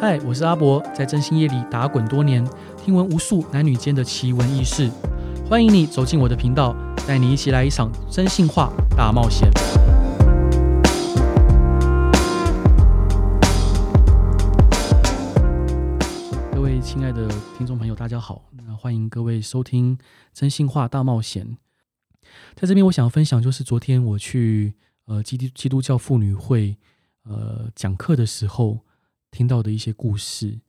嗨，我是阿博，在真心夜里打滚多年，听闻无数男女间的奇闻异事。欢迎你走进我的频道，带你一起来一场真心话大冒险。各位亲爱的听众朋友，大家好，那欢迎各位收听真心话大冒险。在这边，我想分享就是昨天我去呃基督基督教妇女会呃讲课的时候。听到的一些故事。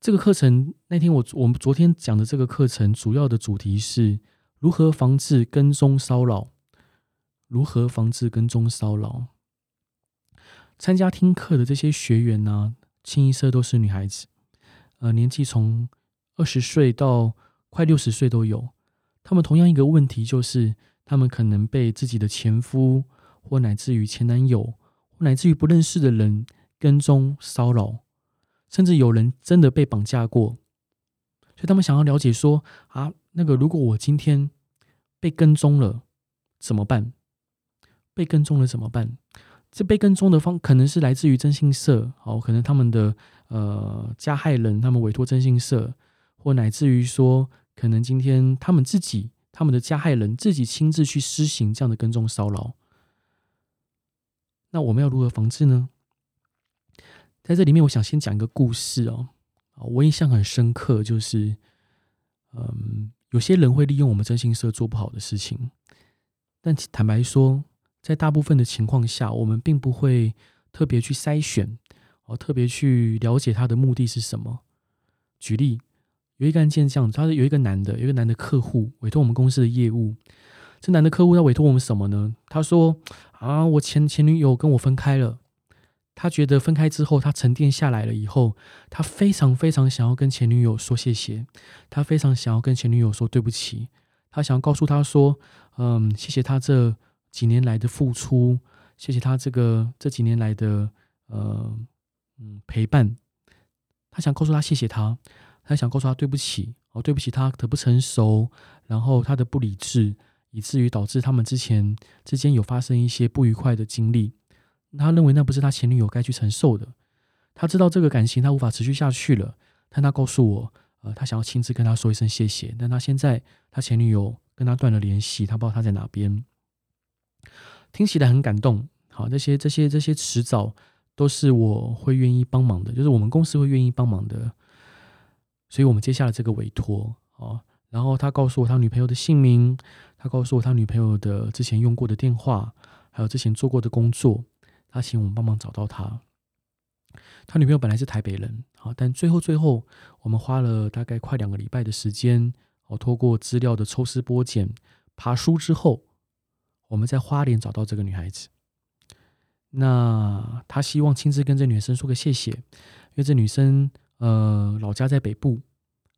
这个课程那天我我们昨天讲的这个课程，主要的主题是如何防治跟踪骚扰。如何防治跟踪骚扰？参加听课的这些学员呢、清一色都是女孩子，呃，年纪从二十岁到快六十岁都有。他们同样一个问题就是，他们可能被自己的前夫，或乃至于前男友，或乃至于不认识的人。跟踪骚扰，甚至有人真的被绑架过，所以他们想要了解说啊，那个如果我今天被跟踪了怎么办？被跟踪了怎么办？这被跟踪的方可能是来自于征信社，好，可能他们的呃加害人他们委托征信社，或乃至于说可能今天他们自己他们的加害人自己亲自去施行这样的跟踪骚扰，那我们要如何防治呢？在这里面，我想先讲一个故事哦。我印象很深刻，就是，嗯，有些人会利用我们征信社做不好的事情，但坦白说，在大部分的情况下，我们并不会特别去筛选，哦，特别去了解他的目的是什么。举例，有一个案件这样，他是有一个男的，有一个男的客户委托我们公司的业务，这男的客户要委托我们什么呢？他说啊，我前前女友跟我分开了。他觉得分开之后，他沉淀下来了以后，他非常非常想要跟前女友说谢谢，他非常想要跟前女友说对不起，他想要告诉他说，嗯，谢谢他这几年来的付出，谢谢他这个这几年来的呃嗯陪伴，他想告诉他谢谢他，他想告诉他对不起，哦，对不起他的不成熟，然后他的不理智，以至于导致他们之前之间有发生一些不愉快的经历。他认为那不是他前女友该去承受的，他知道这个感情他无法持续下去了，但他告诉我，呃，他想要亲自跟他说一声谢谢，但他现在他前女友跟他断了联系，他不知道他在哪边，听起来很感动。好，这些这些这些迟早都是我会愿意帮忙的，就是我们公司会愿意帮忙的，所以我们接下了这个委托。好，然后他告诉我他女朋友的姓名，他告诉我他女朋友的之前用过的电话，还有之前做过的工作。他请我们帮忙找到他。他女朋友本来是台北人，好，但最后最后，我们花了大概快两个礼拜的时间，哦，透过资料的抽丝剥茧、爬书之后，我们在花莲找到这个女孩子。那他希望亲自跟这女生说个谢谢，因为这女生呃老家在北部，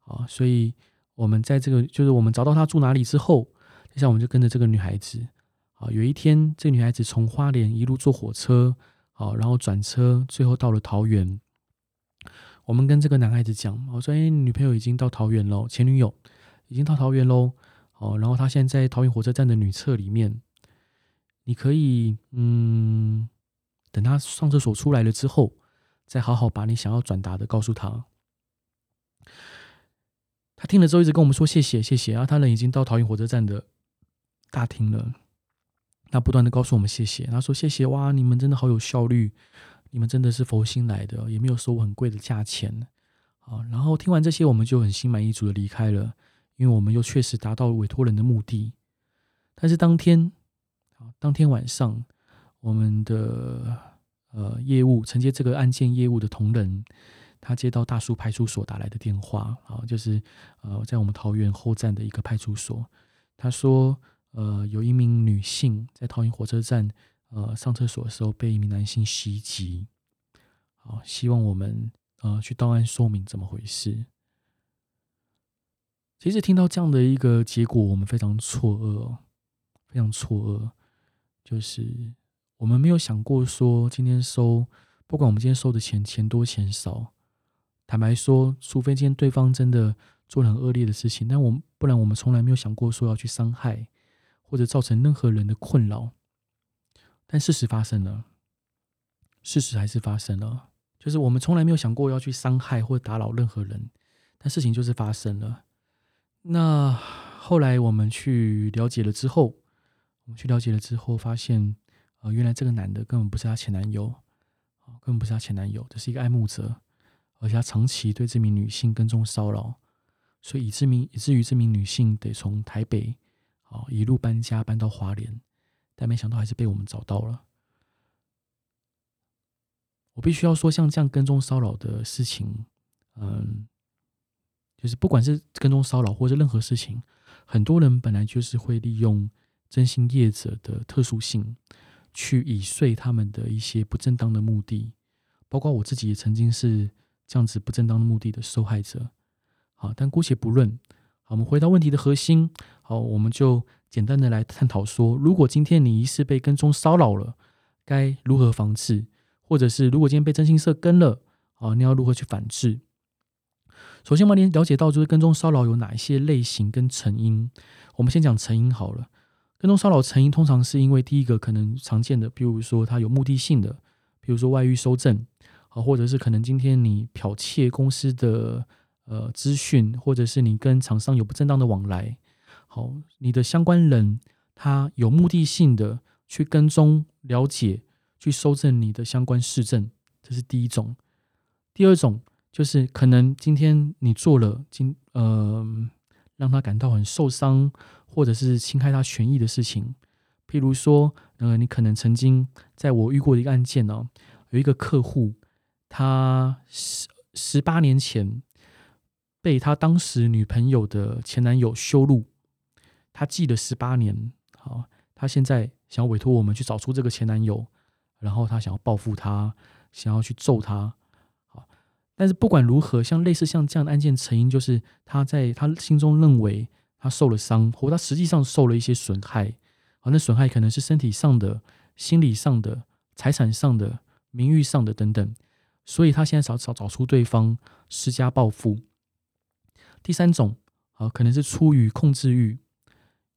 啊，所以我们在这个就是我们找到她住哪里之后，接下来我们就跟着这个女孩子。好，有一天，这女孩子从花莲一路坐火车，好，然后转车，最后到了桃园。我们跟这个男孩子讲，我说：“哎，女朋友已经到桃园喽，前女友已经到桃园喽。好，然后他现在在桃园火车站的女厕里面，你可以，嗯，等她上厕所出来了之后，再好好把你想要转达的告诉她。”他听了之后，一直跟我们说谢谢谢谢，然后他人已经到桃园火车站的大厅了。他不断的告诉我们谢谢，他说谢谢哇，你们真的好有效率，你们真的是佛心来的，也没有收很贵的价钱，啊，然后听完这些，我们就很心满意足的离开了，因为我们又确实达到委托人的目的。但是当天，啊，当天晚上，我们的呃业务承接这个案件业务的同仁，他接到大树派出所打来的电话，啊，就是呃在我们桃园后站的一个派出所，他说。呃，有一名女性在桃园火车站，呃，上厕所的时候被一名男性袭击。好，希望我们呃去到案说明怎么回事。其实听到这样的一个结果，我们非常错愕，非常错愕。就是我们没有想过说，今天收，不管我们今天收的钱钱多钱少，坦白说，除非今天对方真的做了很恶劣的事情，但我们不然我们从来没有想过说要去伤害。或者造成任何人的困扰，但事实发生了，事实还是发生了。就是我们从来没有想过要去伤害或打扰任何人，但事情就是发生了。那后来我们去了解了之后，我们去了解了之后，发现，呃，原来这个男的根本不是她前男友，啊，根本不是她前男友，这是一个爱慕者，而且他长期对这名女性跟踪骚扰，所以以致名以至于这名女性得从台北，好，一路搬家搬到华联，但没想到还是被我们找到了。我必须要说，像这样跟踪骚扰的事情，嗯，就是不管是跟踪骚扰或者任何事情，很多人本来就是会利用征信业者的特殊性，去以遂他们的一些不正当的目的。包括我自己也曾经是这样子不正当的目的的受害者。好，但姑且不论。好，我们回到问题的核心。好，我们就简单的来探讨说，如果今天你疑似被跟踪骚扰了，该如何防治？或者是如果今天被征信社跟了，啊，你要如何去反制？首先，我们了解到就是跟踪骚扰有哪一些类型跟成因。我们先讲成因好了。跟踪骚扰成因通常是因为第一个可能常见的，比如说它有目的性的，比如说外遇收证，啊，或者是可能今天你剽窃公司的呃资讯，或者是你跟厂商有不正当的往来，好，你的相关人他有目的性的去跟踪了解。去搜证你的相关事证，这是第一种。第二种就是可能今天你做了今呃让他感到很受伤，或者是侵害他权益的事情。譬如说，呃，你可能曾经在我遇过一个案件哦，有一个客户，他十十八年前被他当时女朋友的前男友羞辱，他记了十八年。好，他现在想要委托我们去找出这个前男友。然后他想要报复他，想要去揍他，好，但是不管如何，像类似像这样的案件成因，就是他在他心中认为他受了伤，或他实际上受了一些损害，好，那损害可能是身体上的、心理上的、财产上的、名誉上的等等，所以他现在找找找出对方施加报复。第三种，好，可能是出于控制欲，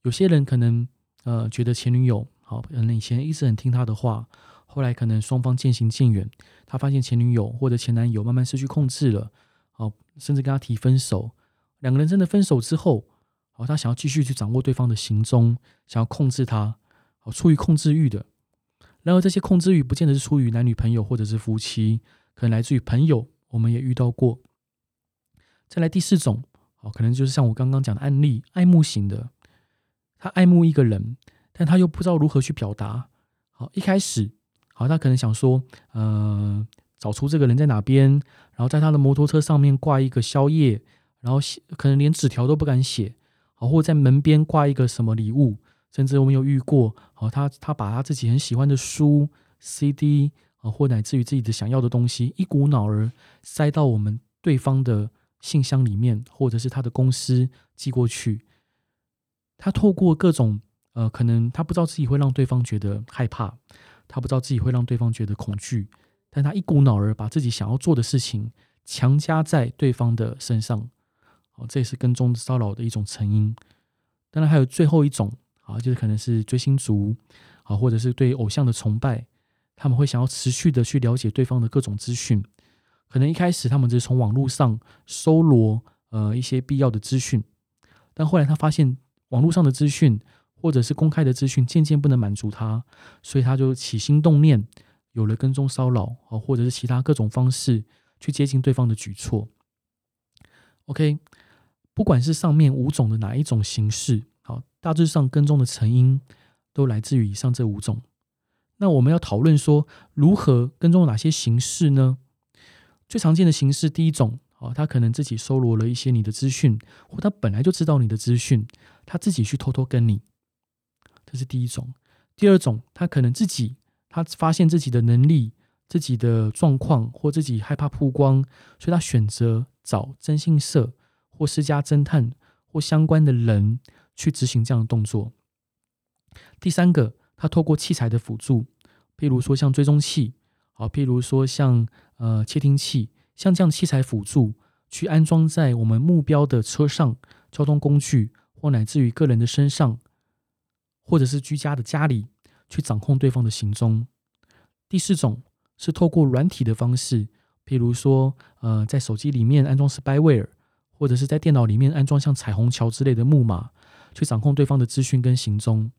有些人可能呃觉得前女友好，可能以前一直很听他的话。后来可能双方渐行渐远，他发现前女友或者前男友慢慢失去控制了，好，甚至跟他提分手。两个人真的分手之后，好，他想要继续去掌握对方的行踪，想要控制他，好，出于控制欲的。然而这些控制欲不见得是出于男女朋友或者是夫妻，可能来自于朋友，我们也遇到过。再来第四种，好，可能就是像我刚刚讲的案例，爱慕型的，他爱慕一个人，但他又不知道如何去表达。好，一开始。好，他可能想说，呃，找出这个人在哪边，然后在他的摩托车上面挂一个宵夜，然后写，可能连纸条都不敢写，好，或在门边挂一个什么礼物，甚至我们有遇过，好，他他把他自己很喜欢的书、CD，啊，或乃至于自己的想要的东西，一股脑儿塞到我们对方的信箱里面，或者是他的公司寄过去。他透过各种，呃，可能他不知道自己会让对方觉得害怕。他不知道自己会让对方觉得恐惧，但他一股脑儿把自己想要做的事情强加在对方的身上，好，这也是跟踪骚扰的一种成因。当然还有最后一种，啊，就是可能是追星族，啊，或者是对偶像的崇拜，他们会想要持续的去了解对方的各种资讯。可能一开始他们只是从网络上搜罗呃一些必要的资讯，但后来他发现网络上的资讯。或者是公开的资讯渐渐不能满足他，所以他就起心动念，有了跟踪骚扰啊，或者是其他各种方式去接近对方的举措。OK，不管是上面五种的哪一种形式，好，大致上跟踪的成因都来自于以上这五种。那我们要讨论说，如何跟踪哪些形式呢？最常见的形式，第一种，哦，他可能自己搜罗了一些你的资讯，或他本来就知道你的资讯，他自己去偷偷跟你。这是第一种，第二种，他可能自己他发现自己的能力、自己的状况，或自己害怕曝光，所以他选择找征信社或私家侦探或相关的人去执行这样的动作。第三个，他透过器材的辅助，譬如说像追踪器，好，譬如说像呃窃听器，像这样器材辅助，去安装在我们目标的车上、交通工具或乃至于个人的身上。或者是居家的家里去掌控对方的行踪。第四种是透过软体的方式，譬如说，呃，在手机里面安装 spyware，或者是在电脑里面安装像彩虹桥之类的木马，去掌控对方的资讯跟行踪。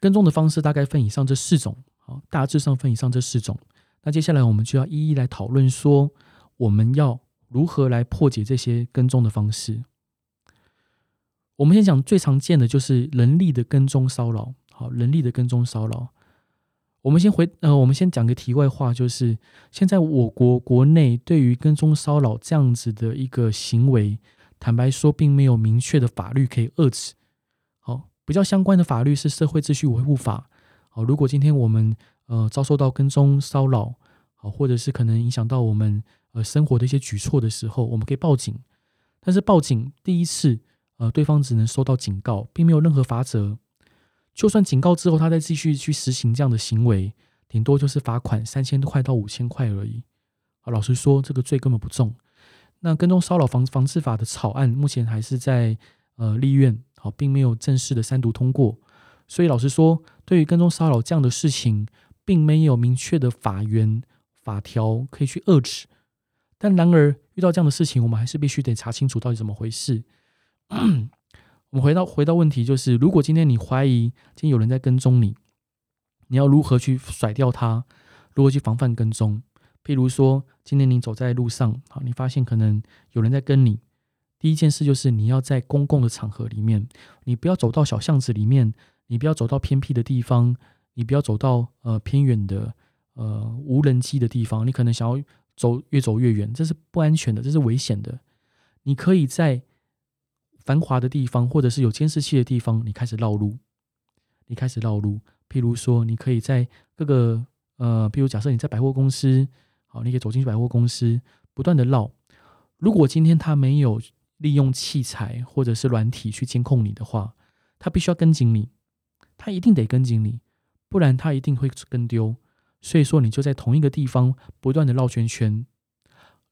跟踪的方式大概分以上这四种，好，大致上分以上这四种。那接下来我们就要一一来讨论说，我们要如何来破解这些跟踪的方式。我们先讲最常见的就是人力的跟踪骚扰，好，人力的跟踪骚扰。我们先回呃，我们先讲个题外话，就是现在我国国内对于跟踪骚扰这样子的一个行为，坦白说，并没有明确的法律可以遏制。好，比较相关的法律是《社会秩序维护法》。好，如果今天我们呃遭受到跟踪骚扰，好，或者是可能影响到我们呃生活的一些举措的时候，我们可以报警。但是报警第一次，呃，对方只能收到警告，并没有任何罚则。就算警告之后，他再继续去实行这样的行为，顶多就是罚款三千块到五千块而已。啊，老实说，这个罪根本不重。那跟踪骚扰防防治法的草案目前还是在呃立院，好，并没有正式的三读通过。所以老实说，对于跟踪骚扰这样的事情，并没有明确的法源法条可以去遏制。但然而遇到这样的事情，我们还是必须得查清楚到底怎么回事。我们回到回到问题，就是如果今天你怀疑今天有人在跟踪你，你要如何去甩掉他？如何去防范跟踪？譬如说，今天你走在路上，好，你发现可能有人在跟你，第一件事就是你要在公共的场合里面，你不要走到小巷子里面，你不要走到偏僻的地方，你不要走到呃偏远的呃无人机的地方，你可能想要走越走越远，这是不安全的，这是危险的。你可以在。繁华的地方，或者是有监视器的地方，你开始绕路，你开始绕路。譬如说，你可以在各个呃，譬如假设你在百货公司，好，你可以走进去百货公司，不断的绕。如果今天他没有利用器材或者是软体去监控你的话，他必须要跟紧你，他一定得跟紧你，不然他一定会跟丢。所以说，你就在同一个地方不断的绕圈圈。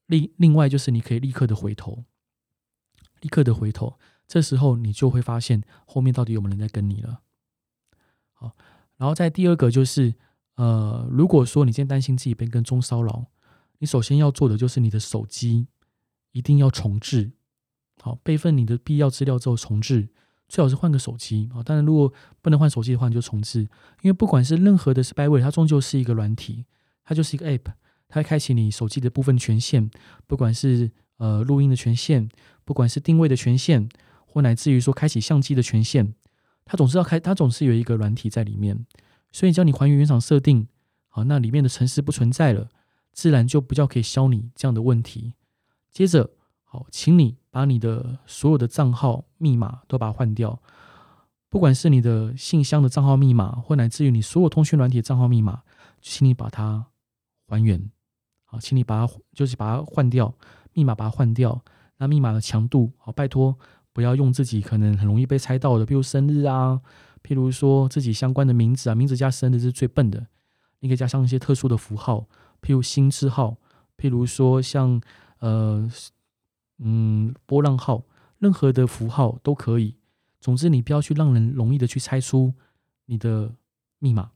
另另外就是你可以立刻的回头。立刻的回头，这时候你就会发现后面到底有没有人在跟你了。好，然后再第二个就是，呃，如果说你现在担心自己被跟踪骚扰，你首先要做的就是你的手机一定要重置，好，备份你的必要资料之后重置，最好是换个手机啊。当然，如果不能换手机的话，你就重置，因为不管是任何的 spyware，它终究是一个软体，它就是一个 app，它会开启你手机的部分权限，不管是。呃，录音的权限，不管是定位的权限，或乃至于说开启相机的权限，它总是要开，它总是有一个软体在里面。所以，只要你还原原厂设定好，那里面的程式不存在了，自然就不叫可以消你这样的问题。接着，好，请你把你的所有的账号密码都把它换掉，不管是你的信箱的账号密码，或乃至于你所有通讯软体的账号密码，请你把它还原。好，请你把它就是把它换掉。密码把它换掉，那密码的强度，好，拜托不要用自己可能很容易被猜到的，譬如生日啊，譬如说自己相关的名字啊，名字加生日是最笨的。你可以加上一些特殊的符号，譬如星之号，譬如说像呃嗯波浪号，任何的符号都可以。总之，你不要去让人容易的去猜出你的密码。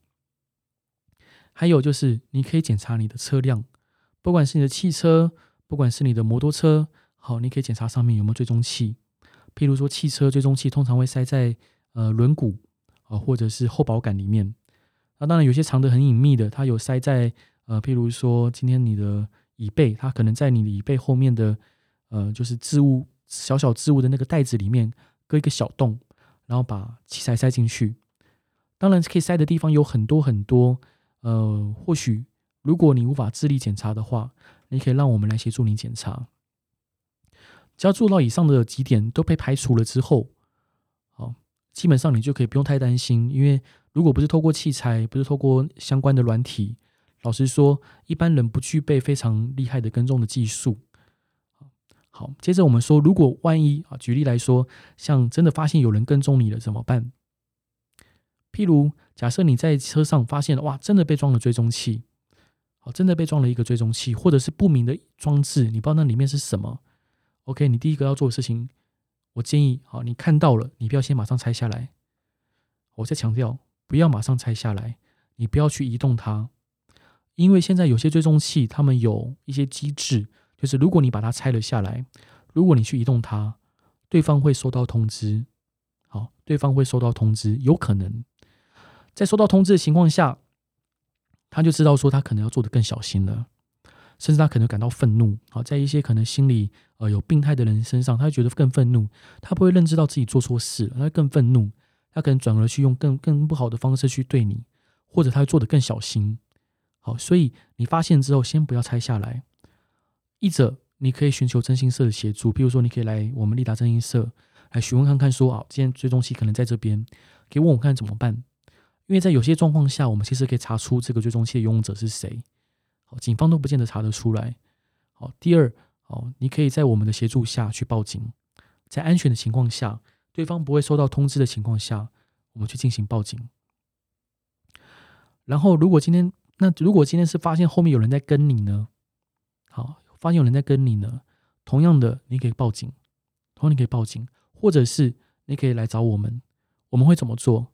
还有就是，你可以检查你的车辆，不管是你的汽车。不管是你的摩托车，好，你可以检查上面有没有追踪器。譬如说，汽车追踪器通常会塞在呃轮毂啊，或者是后保杆里面。那当然有些藏得很隐秘的，它有塞在呃，譬如说今天你的椅背，它可能在你的椅背后面的呃，就是置物小小置物的那个袋子里面割一个小洞，然后把器材塞进去。当然可以塞的地方有很多很多，呃，或许如果你无法自力检查的话。你可以让我们来协助你检查，只要做到以上的几点都被排除了之后，好，基本上你就可以不用太担心，因为如果不是透过器材，不是透过相关的软体，老实说，一般人不具备非常厉害的跟踪的技术。好，接着我们说，如果万一啊，举例来说，像真的发现有人跟踪你了怎么办？譬如假设你在车上发现了，哇，真的被装了追踪器。好真的被装了一个追踪器，或者是不明的装置，你不知道那里面是什么。OK，你第一个要做的事情，我建议，好，你看到了，你不要先马上拆下来。我再强调，不要马上拆下来，你不要去移动它，因为现在有些追踪器，他们有一些机制，就是如果你把它拆了下来，如果你去移动它，对方会收到通知。好，对方会收到通知，有可能在收到通知的情况下，他就知道说他可能要做的更小心了，甚至他可能感到愤怒。好，在一些可能心里呃有病态的人身上，他会觉得更愤怒，他不会认知到自己做错事，他会更愤怒，他可能转而去用更更不好的方式去对你，或者他会做的更小心。好，所以你发现之后，先不要拆下来。一者，你可以寻求征信社的协助，比如说，你可以来我们立达征信社来询问看看，说啊，今天追踪器可能在这边，可以问我看怎么办？因为在有些状况下，我们其实可以查出这个追踪器的拥有者是谁。好，警方都不见得查得出来。好，第二，好，你可以在我们的协助下去报警，在安全的情况下，对方不会收到通知的情况下，我们去进行报警。然后，如果今天那如果今天是发现后面有人在跟你呢？好，发现有人在跟你呢。同样的，你可以报警，同样你可以报警，或者是你可以来找我们。我们会怎么做？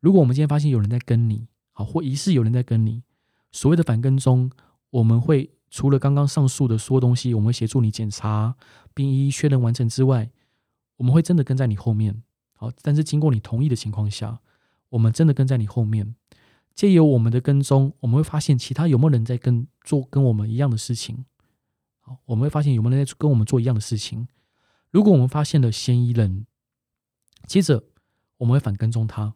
如果我们今天发现有人在跟你，好，或疑似有人在跟你，所谓的反跟踪，我们会除了刚刚上述的所有东西，我们会协助你检查并一一确认完成之外，我们会真的跟在你后面。好，但是经过你同意的情况下，我们真的跟在你后面。借由我们的跟踪，我们会发现其他有没有人在跟做跟我们一样的事情。好，我们会发现有没有人在跟我们做一样的事情。如果我们发现了嫌疑人，接着我们会反跟踪他，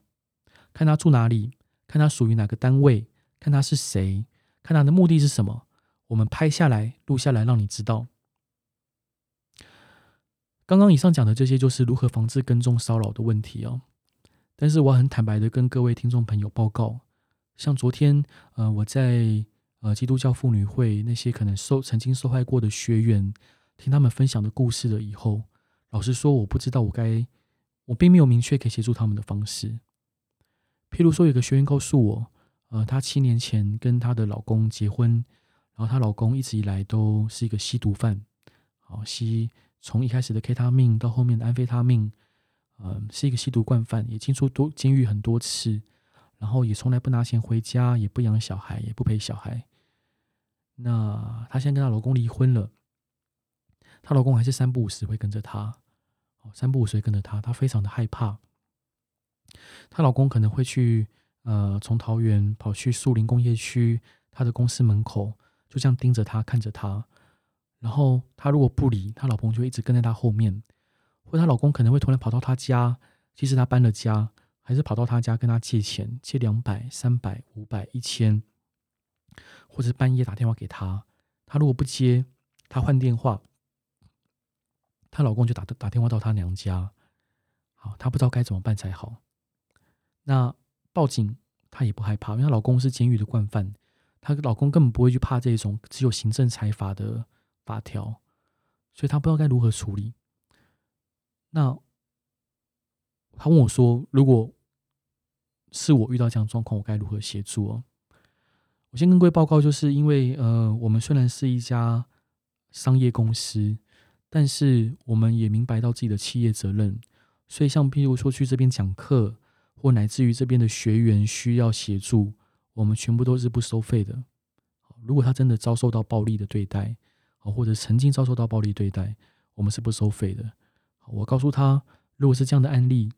看他住哪里，看他属于哪个单位，看他是谁，看他的目的是什么。我们拍下来、录下来，让你知道。刚刚以上讲的这些，就是如何防治跟踪骚扰的问题哦。但是我很坦白的跟各位听众朋友报告。像昨天，呃，我在呃基督教妇女会那些可能受曾经受害过的学员，听他们分享的故事了以后，老实说，我不知道我该，我并没有明确可以协助他们的方式。譬如说，有个学员告诉我，呃，她七年前跟她的老公结婚，然后她老公一直以来都是一个吸毒犯，好吸，从一开始的 K 他命到后面的安非他命，嗯、呃，是一个吸毒惯犯，也进出多监狱很多次。然后也从来不拿钱回家，也不养小孩，也不陪小孩。那她现在跟她老公离婚了，她老公还是三不五时会跟着她，哦，三不五时会跟着她，她非常的害怕。她老公可能会去，呃，从桃园跑去树林工业区，她的公司门口，就这样盯着她，看着她。然后她如果不理，她老公就一直跟在她后面，或她老公可能会突然跑到她家，其实她搬了家。还是跑到他家跟他借钱，借两百、三百、五百、一千，或者是半夜打电话给他，他如果不接，他换电话，她老公就打打电话到她娘家，好，她不知道该怎么办才好。那报警她也不害怕，因为她老公是监狱的惯犯，她老公根本不会去怕这种只有行政裁罚的法条，所以她不知道该如何处理。那。他问我说：“如果是我遇到这样状况，我该如何协助？”哦，我先跟各位报告，就是因为呃，我们虽然是一家商业公司，但是我们也明白到自己的企业责任，所以像譬如说去这边讲课，或乃至于这边的学员需要协助，我们全部都是不收费的。如果他真的遭受到暴力的对待，或者曾经遭受到暴力对待，我们是不收费的。我告诉他，如果是这样的案例。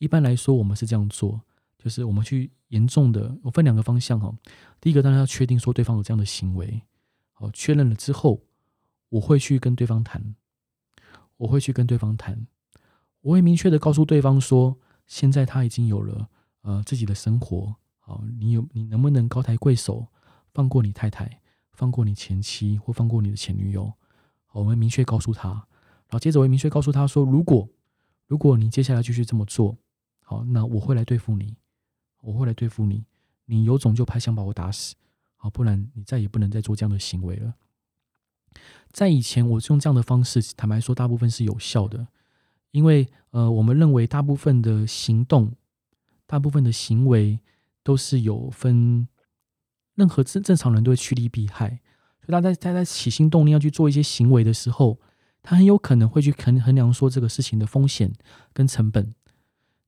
一般来说，我们是这样做，就是我们去严重的，我分两个方向哈。第一个当然要确定说对方有这样的行为，好，确认了之后，我会去跟对方谈，我会去跟对方谈，我会明确的告诉对方说，现在他已经有了呃自己的生活，好，你有你能不能高抬贵手，放过你太太，放过你前妻或放过你的前女友，好，我们明确告诉他，然后接着我会明确告诉他说，如果如果你接下来继续这么做。好，那我会来对付你，我会来对付你。你有种就拍枪把我打死，好，不然你再也不能再做这样的行为了。在以前，我用这样的方式，坦白说，大部分是有效的，因为呃，我们认为大部分的行动，大部分的行为都是有分，任何正正常人都会趋利避害，所以他在他在起心动念要去做一些行为的时候，他很有可能会去衡衡量说这个事情的风险跟成本。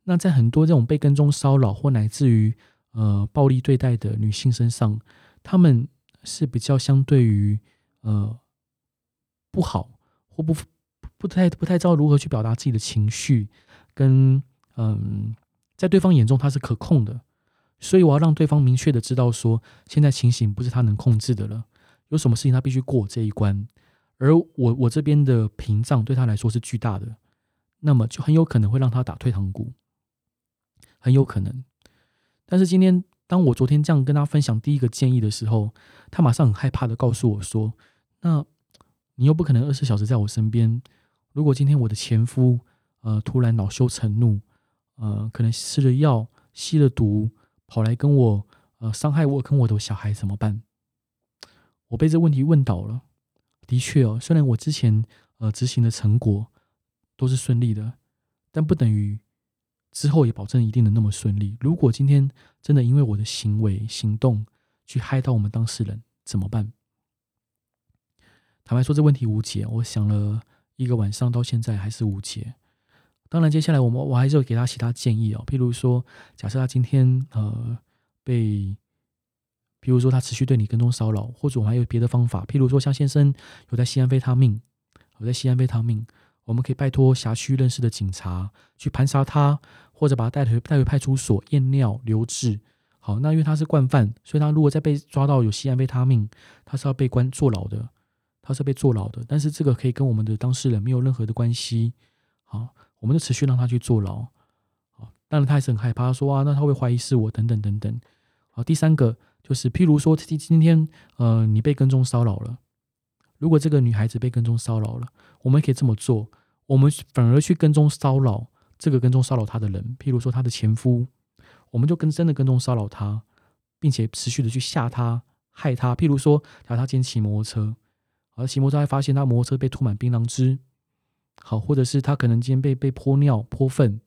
那在很多这种被跟踪骚扰或乃至于呃暴力对待的女性身上，她们是比较相对于呃不好或不不太不太知道如何去表达自己的情绪，跟嗯在对方眼中她是可控的，所以我要让对方明确的知道说，现在情形不是他能控制的了，有什么事情他必须过这一关，而我我这边的屏障对他来说是巨大的。那么就很有可能会让他打退堂鼓，很有可能。但是今天，当我昨天这样跟他分享第一个建议的时候，他马上很害怕的告诉我说：“那你又不可能二十四小时在我身边。如果今天我的前夫呃突然恼羞成怒，呃可能吃了药、吸了毒，跑来跟我呃伤害我跟我的小孩怎么办？”我被这问题问倒了。的确哦，虽然我之前呃执行的成果。都是顺利的，但不等于之后也保证一定能那么顺利。如果今天真的因为我的行为行动去害到我们当事人，怎么办？坦白说，这问题无解。我想了一个晚上，到现在还是无解。当然，接下来我们我还是会给他其他建议哦，譬如说，假设他今天呃被，譬如说他持续对你跟踪骚扰，或者我们还有别的方法，譬如说像先生有在西安非他命，有在西安非他命。我们可以拜托辖区认识的警察去盘查他，或者把他带回带回派出所验尿留置。好，那因为他是惯犯，所以他如果再被抓到有吸安非他命，他是要被关坐牢的，他是被坐牢的。但是这个可以跟我们的当事人没有任何的关系。好，我们就持续让他去坐牢。好，当然他还是很害怕，说啊，那他会怀疑是我等等等等。好，第三个就是譬如说今今天呃你被跟踪骚扰了。如果这个女孩子被跟踪骚扰了，我们可以这么做：我们反而去跟踪骚扰这个跟踪骚扰她的人，譬如说她的前夫，我们就跟真的跟踪骚扰他，并且持续的去吓他、害他。譬如说，假如他今天骑摩托车，而骑摩托车还发现他摩托车被涂满槟榔汁，好，或者是他可能今天被被泼尿、泼粪，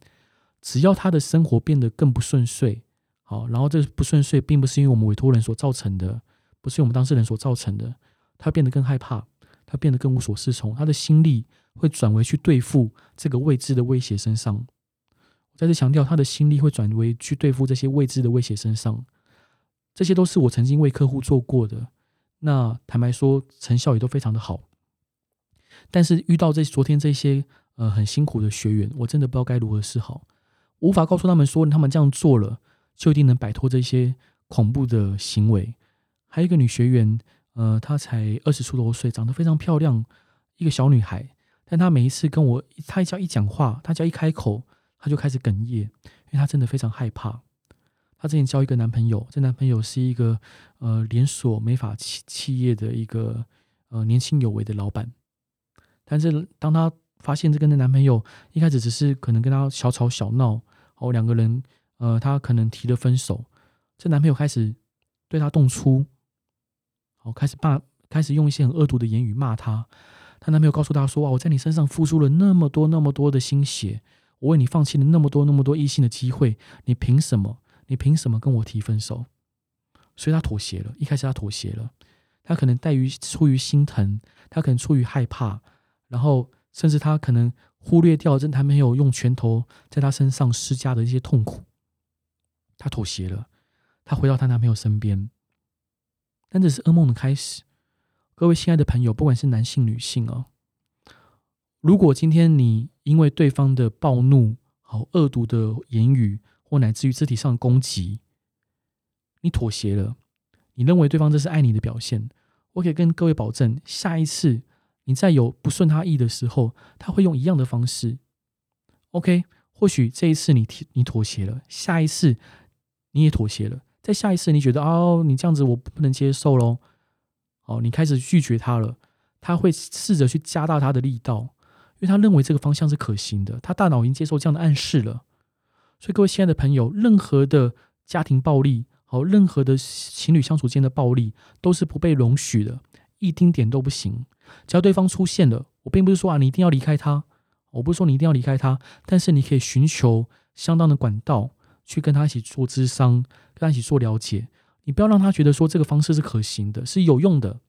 只要他的生活变得更不顺遂，好，然后这不顺遂并不是因为我们委托人所造成的，不是我们当事人所造成的。他变得更害怕，他变得更无所适从，他的心力会转为去对付这个未知的威胁身上。我再次强调，他的心力会转为去对付这些未知的威胁身上。这些都是我曾经为客户做过的，那坦白说，成效也都非常的好。但是遇到这昨天这些呃很辛苦的学员，我真的不知道该如何是好，无法告诉他们说，他们这样做了就一定能摆脱这些恐怖的行为。还有一个女学员。呃，她才二十出头岁，长得非常漂亮，一个小女孩。但她每一次跟我，她只要一讲话，她只要一开口，她就开始哽咽，因为她真的非常害怕。她之前交一个男朋友，这男朋友是一个呃连锁美发企企业的一个呃年轻有为的老板。但是当她发现这个男朋友一开始只是可能跟她小吵小闹，哦，两个人呃，她可能提了分手，这男朋友开始对她动粗。我开始骂，开始用一些很恶毒的言语骂她。她男朋友告诉她说：“哇，我在你身上付出了那么多、那么多的心血，我为你放弃了那么多、那么多异性的机会，你凭什么？你凭什么跟我提分手？”所以她妥协了。一开始她妥协了，她可能带于出于心疼，她可能出于害怕，然后甚至她可能忽略掉这男朋友用拳头在她身上施加的一些痛苦。她妥协了，她回到她男朋友身边。但这是噩梦的开始，各位亲爱的朋友，不管是男性女性哦，如果今天你因为对方的暴怒、好恶毒的言语，或乃至于肢体上的攻击，你妥协了，你认为对方这是爱你的表现，我可以跟各位保证，下一次你再有不顺他意的时候，他会用一样的方式。OK，或许这一次你你妥协了，下一次你也妥协了。在下一次，你觉得哦，你这样子我不能接受喽，哦，你开始拒绝他了，他会试着去加大他的力道，因为他认为这个方向是可行的，他大脑已经接受这样的暗示了。所以各位亲爱的朋友，任何的家庭暴力，好，任何的情侣相处间的暴力，都是不被容许的，一丁点都不行。只要对方出现了，我并不是说啊，你一定要离开他，我不是说你一定要离开他，但是你可以寻求相当的管道。去跟他一起做咨商，跟他一起做了解。你不要让他觉得说这个方式是可行的，是有用的。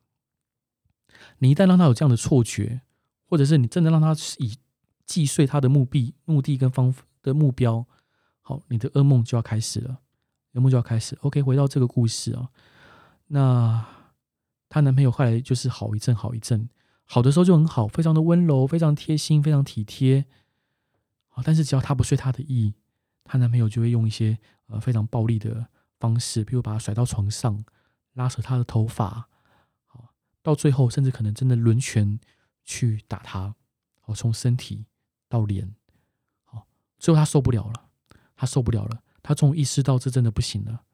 你一旦让他有这样的错觉，或者是你真的让他以击碎他的目的、目的跟方的目标，好，你的噩梦就要开始了。噩梦就要开始。OK，回到这个故事啊，那她男朋友后来就是好一阵好一阵，好的时候就很好，非常的温柔，非常贴心，非常体贴。好，但是只要她不遂她的意，她男朋友就会用一些呃非常暴力的方式，比如把她甩到床上，拉扯她的头发，好，到最后甚至可能真的抡拳去打她，好，从身体到脸，好，最后她受不了了，她受不了了，她终于意识到这真的不行了，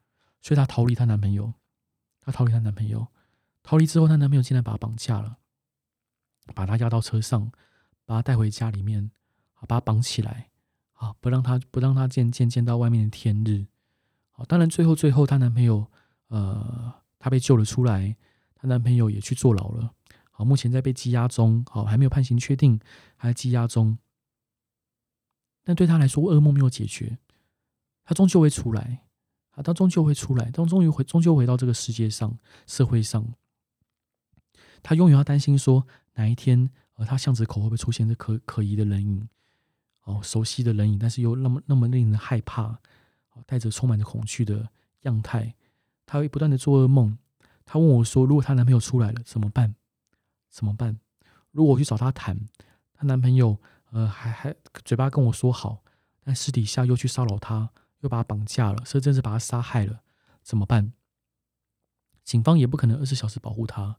所以她逃离她男朋友，她逃离她男朋友，逃离之后，她男朋友竟然把她绑架了，把她押到车上，把她带回家里面，好，把她绑起来。啊，不让她不让她见见见到外面的天日。好，当然最后最后她男朋友，呃，她被救了出来，她男朋友也去坐牢了。好，目前在被羁押中，好，还没有判刑确定，还在羁押中。但对她来说，噩梦没有解决，她终究会出来。啊，她终究会出来，她终于回，终究回到这个世界上，社会上。她永远要担心说，哪一天，呃，她巷子口会不会出现这可可疑的人影？哦，熟悉的人影，但是又那么那么令人害怕，带着充满着恐惧的样态，她会不断的做噩梦。她问我说：“如果她男朋友出来了怎么办？怎么办？如果我去找她谈，她男朋友呃还还嘴巴跟我说好，但私底下又去骚扰她，又把她绑架了，甚至是把她杀害了，怎么办？警方也不可能二十小时保护她，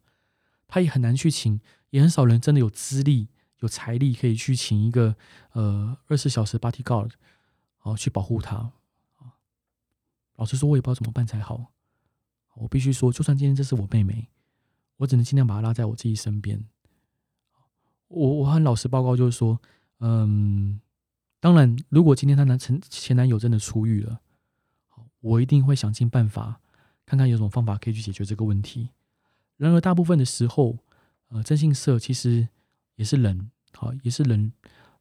她也很难去请，也很少人真的有资历。”有财力可以去请一个呃二十小时 bodyguard，哦，去保护她。老实说，我也不知道怎么办才好。我必须说，就算今天这是我妹妹，我只能尽量把她拉在我自己身边。我我很老实报告，就是说，嗯，当然，如果今天她男前前男友真的出狱了，我一定会想尽办法，看看有什么方法可以去解决这个问题。然而，大部分的时候，呃，征信社其实也是人。好，也是人，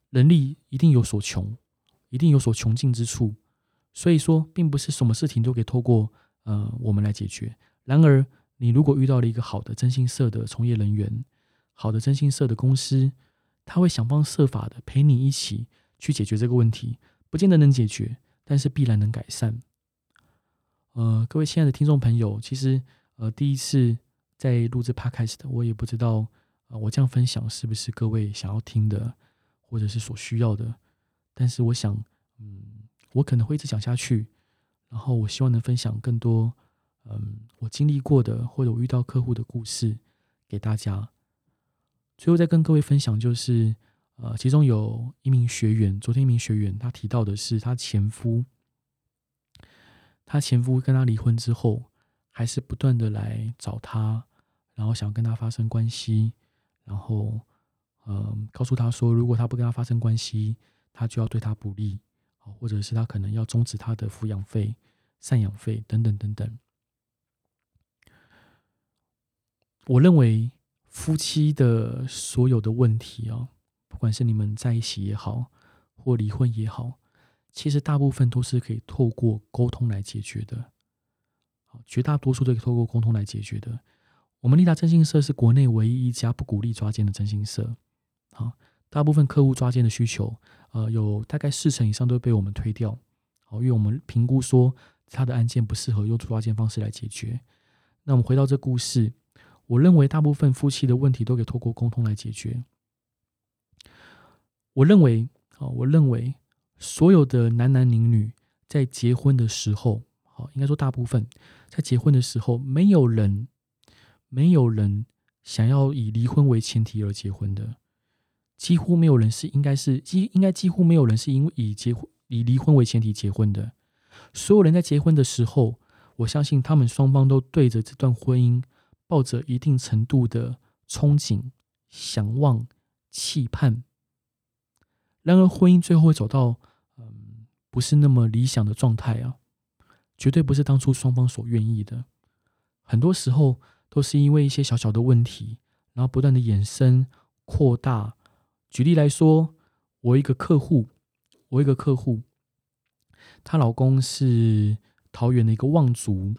人力一定有所穷，一定有所穷尽之处，所以说，并不是什么事情都可以透过呃我们来解决。然而，你如果遇到了一个好的征信社的从业人员，好的征信社的公司，他会想方设法的陪你一起去解决这个问题，不见得能解决，但是必然能改善。呃，各位亲爱的听众朋友，其实呃第一次在录制 Podcast，我也不知道呃。我这样分享是不是各位想要听的，或者是所需要的？但是我想，嗯，我可能会一直讲下去。然后我希望能分享更多，嗯，我经历过的或者我遇到客户的故事给大家。最后再跟各位分享，就是呃，其中有一名学员，昨天一名学员他提到的是，他前夫，他前夫跟他离婚之后，还是不断的来找他，然后想跟他发生关系。然后，嗯，告诉他说，如果他不跟他发生关系，他就要对他不利，或者是他可能要终止他的抚养费、赡养费等等等等。我认为夫妻的所有的问题啊，不管是你们在一起也好，或离婚也好，其实大部分都是可以透过沟通来解决的。好，绝大多数都可以透过沟通来解决的。我们立达征信社是国内唯一一家不鼓励抓奸的征信社。好，大部分客户抓奸的需求，呃，有大概四成以上都被我们推掉。好，因为我们评估说他的案件不适合用抓奸方式来解决。那我们回到这故事，我认为大部分夫妻的问题都可以透过沟通来解决。我认为，好，我认为所有的男男女女在结婚的时候，好，应该说大部分在结婚的时候，没有人。没有人想要以离婚为前提而结婚的，几乎没有人是应该是几应该几乎没有人是因为以结婚以离婚为前提结婚的。所有人在结婚的时候，我相信他们双方都对着这段婚姻抱着一定程度的憧憬、想望、期盼。然而，婚姻最后会走到嗯不是那么理想的状态啊，绝对不是当初双方所愿意的。很多时候。都是因为一些小小的问题，然后不断的衍生扩大。举例来说，我一个客户，我一个客户，她老公是桃园的一个望族，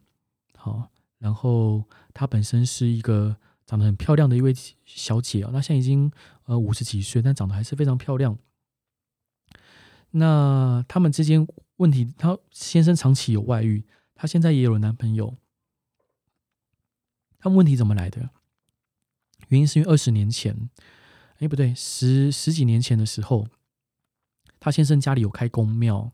好，然后她本身是一个长得很漂亮的一位小姐啊，她现在已经呃五十几岁，但长得还是非常漂亮。那他们之间问题，她先生长期有外遇，她她现在也有了男朋友。他们问题怎么来的？原因是因为二十年前，哎，不对，十十几年前的时候，他先生家里有开宫庙，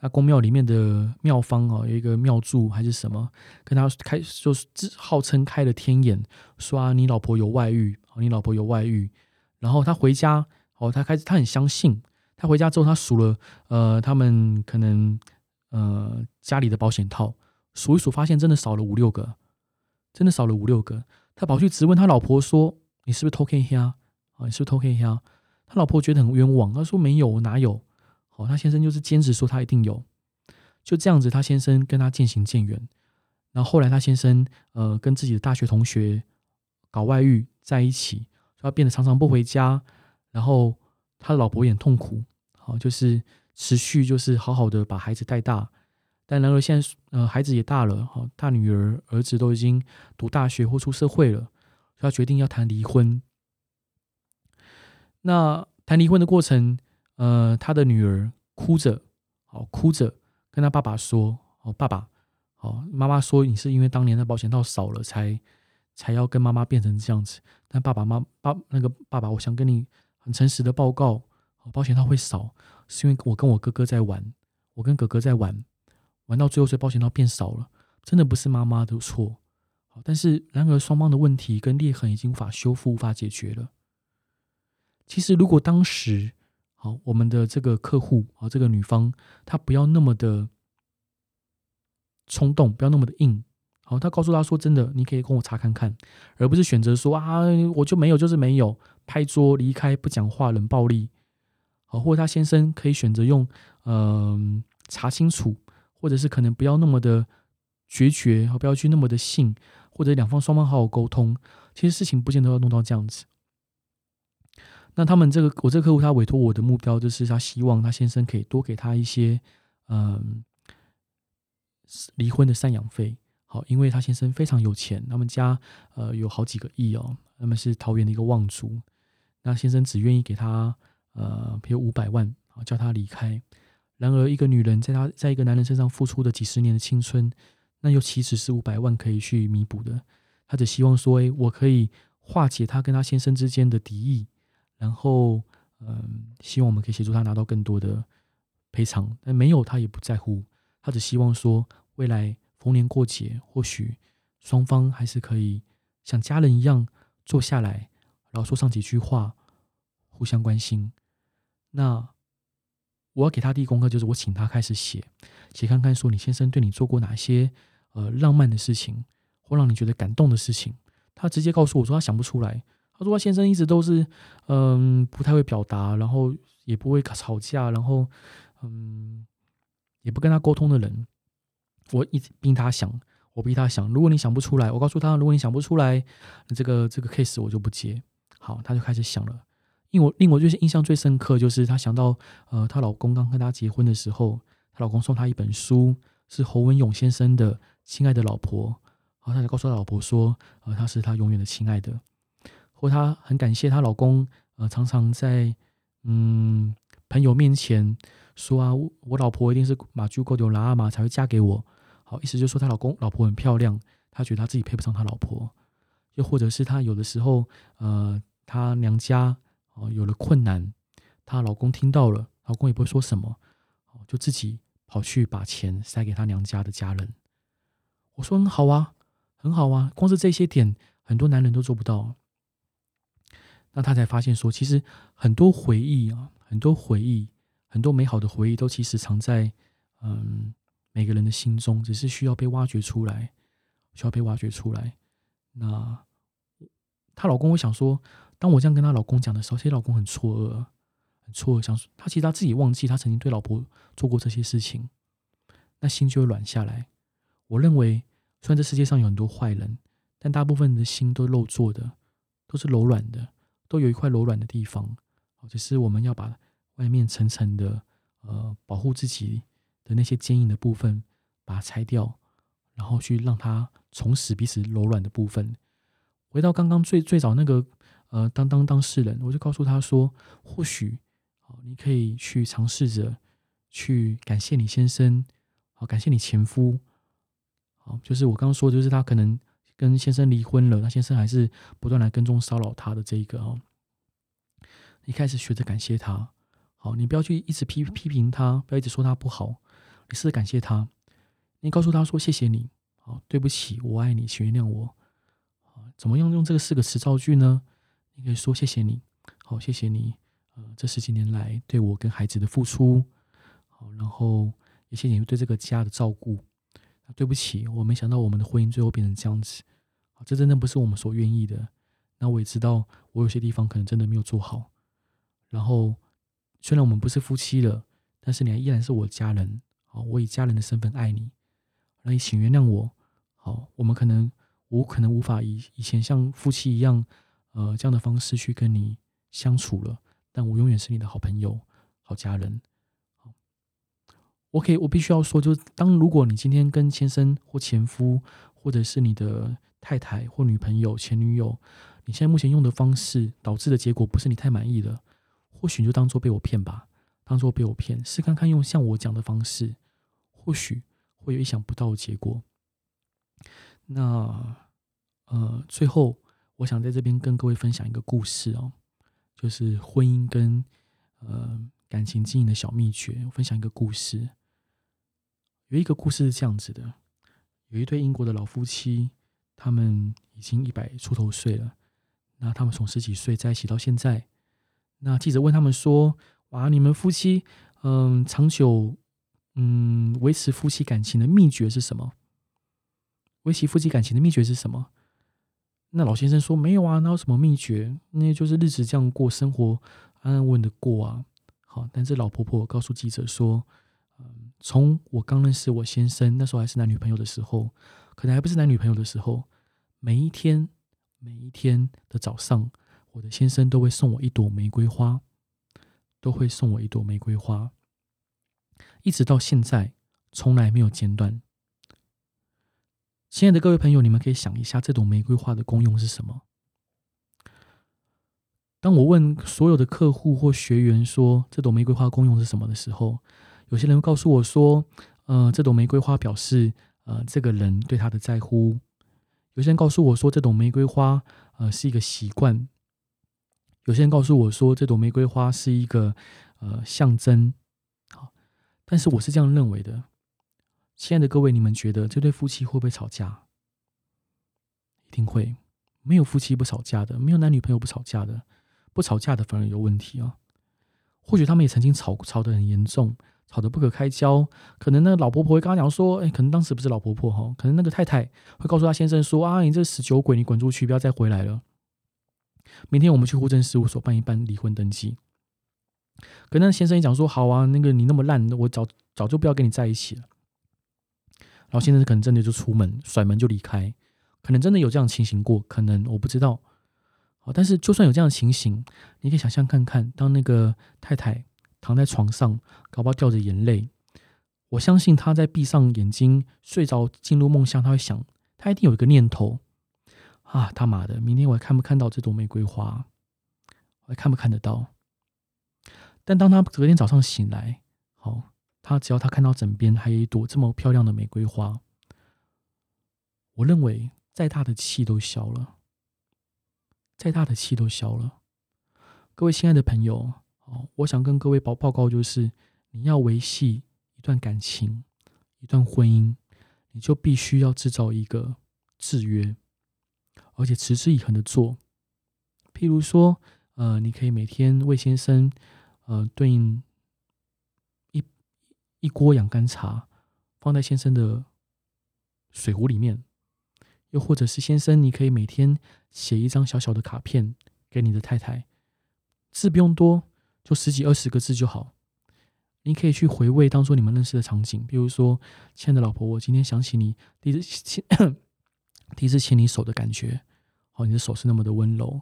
那宫庙里面的庙方哦，有一个庙祝还是什么，跟他开就是号称开了天眼，说啊，你老婆有外遇，你老婆有外遇。然后他回家，哦，他开始他很相信。他回家之后，他数了，呃，他们可能呃家里的保险套，数一数，发现真的少了五六个，真的少了五六个。他跑去质问他老婆说：“你是不是偷看呀？啊，你是不是偷看？”他老婆觉得很冤枉，他说：“没有，哪有？”好，他先生就是坚持说他一定有。就这样子，他先生跟他渐行渐远。然后后来他先生呃跟自己的大学同学搞外遇在一起。他变得常常不回家，然后他老婆也很痛苦，好，就是持续就是好好的把孩子带大，但然而现在呃孩子也大了，好，大女儿儿子都已经读大学或出社会了，他决定要谈离婚。那谈离婚的过程，呃，他的女儿哭着，好哭着跟他爸爸说：“哦，爸爸，哦，妈妈说你是因为当年的保险套少了才。”才要跟妈妈变成这样子，但爸爸妈爸那个爸爸，我想跟你很诚实的报告，保险套会少，是因为我跟我哥哥在玩，我跟哥哥在玩，玩到最后，所以保险套变少了，真的不是妈妈的错。但是然而双方的问题跟裂痕已经无法修复，无法解决了。其实如果当时，好，我们的这个客户啊，这个女方，她不要那么的冲动，不要那么的硬。好，他告诉他说：“真的，你可以跟我查看看，而不是选择说啊，我就没有，就是没有，拍桌离开，不讲话，冷暴力。好，或者他先生可以选择用嗯、查清楚，或者是可能不要那么的决绝，不要去那么的信，或者两方双方好好沟通。其实事情不见得要弄到这样子。那他们这个，我这个客户他委托我的目标就是他希望他先生可以多给他一些嗯、离婚的赡养费。”好，因为他先生非常有钱，他们家呃有好几个亿哦，他们是桃园的一个望族。那先生只愿意给他呃，比如五百万，好叫他离开。然而，一个女人在他在一个男人身上付出的几十年的青春，那又岂止是五百万可以去弥补的？他只希望说，诶，我可以化解他跟他先生之间的敌意，然后嗯、希望我们可以协助他拿到更多的赔偿。但没有，他也不在乎，他只希望说未来。逢年过节，或许双方还是可以像家人一样坐下来，然后说上几句话，互相关心。那我要给他第一功课，就是我请他开始写，写看看说你先生对你做过哪些呃浪漫的事情，或让你觉得感动的事情。他直接告诉我说他想不出来。他说他先生一直都是嗯、不太会表达，然后也不会吵架，然后嗯也不跟他沟通的人。我一直逼他想，我逼他想。如果你想不出来，我告诉他，如果你想不出来，这个这个 case 我就不接。好，他就开始想了。因为我令我最印象最深刻，就是他想到，呃，她老公刚跟她结婚的时候，她老公送她一本书，是侯文勇先生的《亲爱的老婆》。然后他就告诉他老婆说，呃，他是他永远的亲爱的。或她很感谢她老公，呃，常常在嗯朋友面前说啊，我老婆一定是马猪狗丢拉阿玛才会嫁给我。好，意思就是说，她老公老婆很漂亮，她觉得她自己配不上她老婆，又或者是她有的时候，呃，她娘家哦有了困难，她老公听到了，老公也不会说什么，就自己跑去把钱塞给她娘家的家人。我说很好啊，很好啊，光是这些点，很多男人都做不到。那他才发现说，其实很多回忆啊，很多回忆，很多美好的回忆，都其实藏在嗯。每个人的心中只是需要被挖掘出来，需要被挖掘出来。那她老公，我想说，当我这样跟她老公讲的时候，其实老公很错愕，很错愕，想说他其实他自己忘记他曾经对老婆做过这些事情，那心就会软下来。我认为，虽然这世界上有很多坏人，但大部分的心都肉做的，都是柔软的，都有一块柔软的地方。只是我们要把外面层层的呃保护自己。的那些坚硬的部分，把它拆掉，然后去让它重拾彼此柔软的部分。回到刚刚最最早那个呃当当当事人，我就告诉他说，或许好，你可以去尝试着去感谢你先生，好，感谢你前夫，好，就是我刚刚说，就是他可能跟先生离婚了，那先生还是不断来跟踪骚扰他的这一个哦。一开始学着感谢他，好，你不要去一直批批评他，不要一直说他不好，你试着感谢他，你告诉他说谢谢你，好，对不起，我爱你，请原谅我。怎么样用这个四个词造句呢？你可以说谢谢你，好，谢谢你，呃，这十几年来对我跟孩子的付出，好，然后也谢谢你对这个家的照顾。对不起，我没想到我们的婚姻最后变成这样子，好，这真的不是我们所愿意的。那我也知道，我有些地方可能真的没有做好。然后，虽然我们不是夫妻了，但是你还依然是我家人，好，我以家人的身份爱你，那你请原谅我，好，我们可能我可能无法以以前像夫妻一样，呃，这样的方式去跟你相处了，但我永远是你的好朋友、好家人。我可以我必须要说，就是当如果你今天跟先生或前夫，或者是你的太太或女朋友、前女友，你现在目前用的方式导致的结果不是你太满意的，或许你就当做被我骗吧，当做被我骗，试看看用像我讲的方式，或许会有意想不到的结果。那呃，最后我想在这边跟各位分享一个故事哦，就是婚姻跟呃感情经营的小秘诀。分享一个故事。有一个故事是这样子的：有一对英国的老夫妻，他们已经一百出头岁了。那他们从十几岁在一起到现在。那记者问他们说：“哇，你们夫妻，嗯，长久，嗯，维持夫妻感情的秘诀是什么？维持夫妻感情的秘诀是什么？”那老先生说：“没有啊，哪有什么秘诀？那就是日子这样过，生活安安稳稳的过啊。”好，但是老婆婆告诉记者说。从我刚认识我先生，那时候还是男女朋友的时候，可能还不是男女朋友的时候，每一天每一天的早上，我的先生都会送我一朵玫瑰花，都会送我一朵玫瑰花，一直到现在，从来没有间断。亲爱的各位朋友，你们可以想一下，这朵玫瑰花的功用是什么？当我问所有的客户或学员说这朵玫瑰花功用是什么的时候，有些人告诉我说：“呃，这朵玫瑰花表示呃这个人对他的在乎。”有些人告诉我说：“这朵玫瑰花呃是一个习惯。”有些人告诉我说：“这朵玫瑰花是一个呃象征。”好，但是我是这样认为的。亲爱的各位，你们觉得这对夫妻会不会吵架？一定会。没有夫妻不吵架的，没有男女朋友不吵架的，不吵架的反而有问题啊。或许他们也曾经吵吵得很严重。吵得不可开交，可能那个老婆婆会跟他讲说：“哎，可能当时不是老婆婆哈，可能那个太太会告诉他先生说：‘啊，你这死酒鬼，你滚出去，不要再回来了。’明天我们去户政事务所办一办离婚登记。”可那先生一讲说：“好啊，那个你那么烂，我早早就不要跟你在一起了。”然后先生可能真的就出门甩门就离开，可能真的有这样情形过，可能我不知道。好，但是就算有这样的情形，你可以想象看看，当那个太太。躺在床上，搞不好掉着眼泪。我相信他在闭上眼睛睡着进入梦乡，他会想，他一定有一个念头啊，他妈的，明天我还看不看到这朵玫瑰花？我还看不看得到？但当他隔天早上醒来，好，他只要他看到枕边还有一朵这么漂亮的玫瑰花，我认为再大的气都消了，再大的气都消了。各位亲爱的朋友。我想跟各位报报告，就是你要维系一段感情、一段婚姻，你就必须要制造一个制约，而且持之以恒的做。譬如说，呃，你可以每天为先生，呃，炖一一锅养肝茶，放在先生的水壶里面；又或者是先生，你可以每天写一张小小的卡片给你的太太，字不用多。就十几二十个字就好，你可以去回味当初你们认识的场景，比如说，亲爱的老婆，我今天想起你第一次牵，第一次牵你手的感觉，哦，你的手是那么的温柔，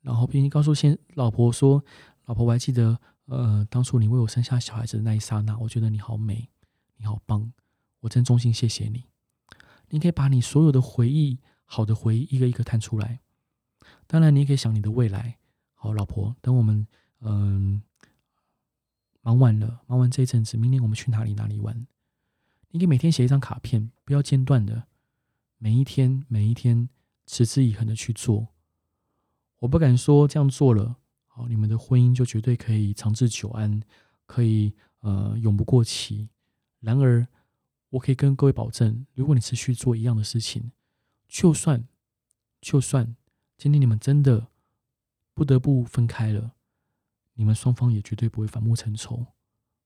然后并且告诉先老婆说，老婆，我还记得，呃，当初你为我生下小孩子的那一刹那，我觉得你好美，你好棒，我真衷心谢谢你。你可以把你所有的回忆，好的回忆一个一个摊出来，当然你也可以想你的未来，好，老婆，等我们。嗯，忙完了，忙完这一阵子，明年我们去哪里哪里玩？你可以每天写一张卡片，不要间断的，每一天每一天持之以恒的去做。我不敢说这样做了，好，你们的婚姻就绝对可以长治久安，可以呃永不过期。然而，我可以跟各位保证，如果你持续做一样的事情，就算就算今天你们真的不得不分开了，你们双方也绝对不会反目成仇。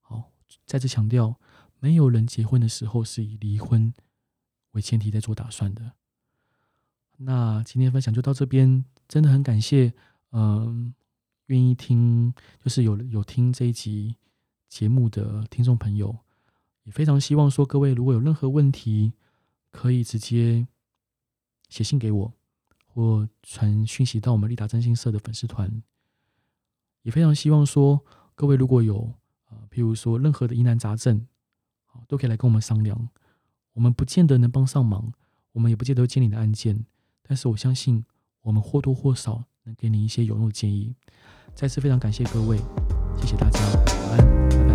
好，再次强调，没有人结婚的时候是以离婚为前提在做打算的。那今天分享就到这边，真的很感谢，嗯，愿意听，就是有有听这一集节目的听众朋友，也非常希望说各位如果有任何问题，可以直接写信给我，或传讯息到我们立达真心社的粉丝团。也非常希望说各位如果有呃，譬如说任何的疑难杂症，都可以来跟我们商量。我们不见得能帮上忙，我们也不见得会接你的案件。但是我相信，我们或多或少能给你一些有用的建议。再次非常感谢各位，谢谢大家。晚安，拜拜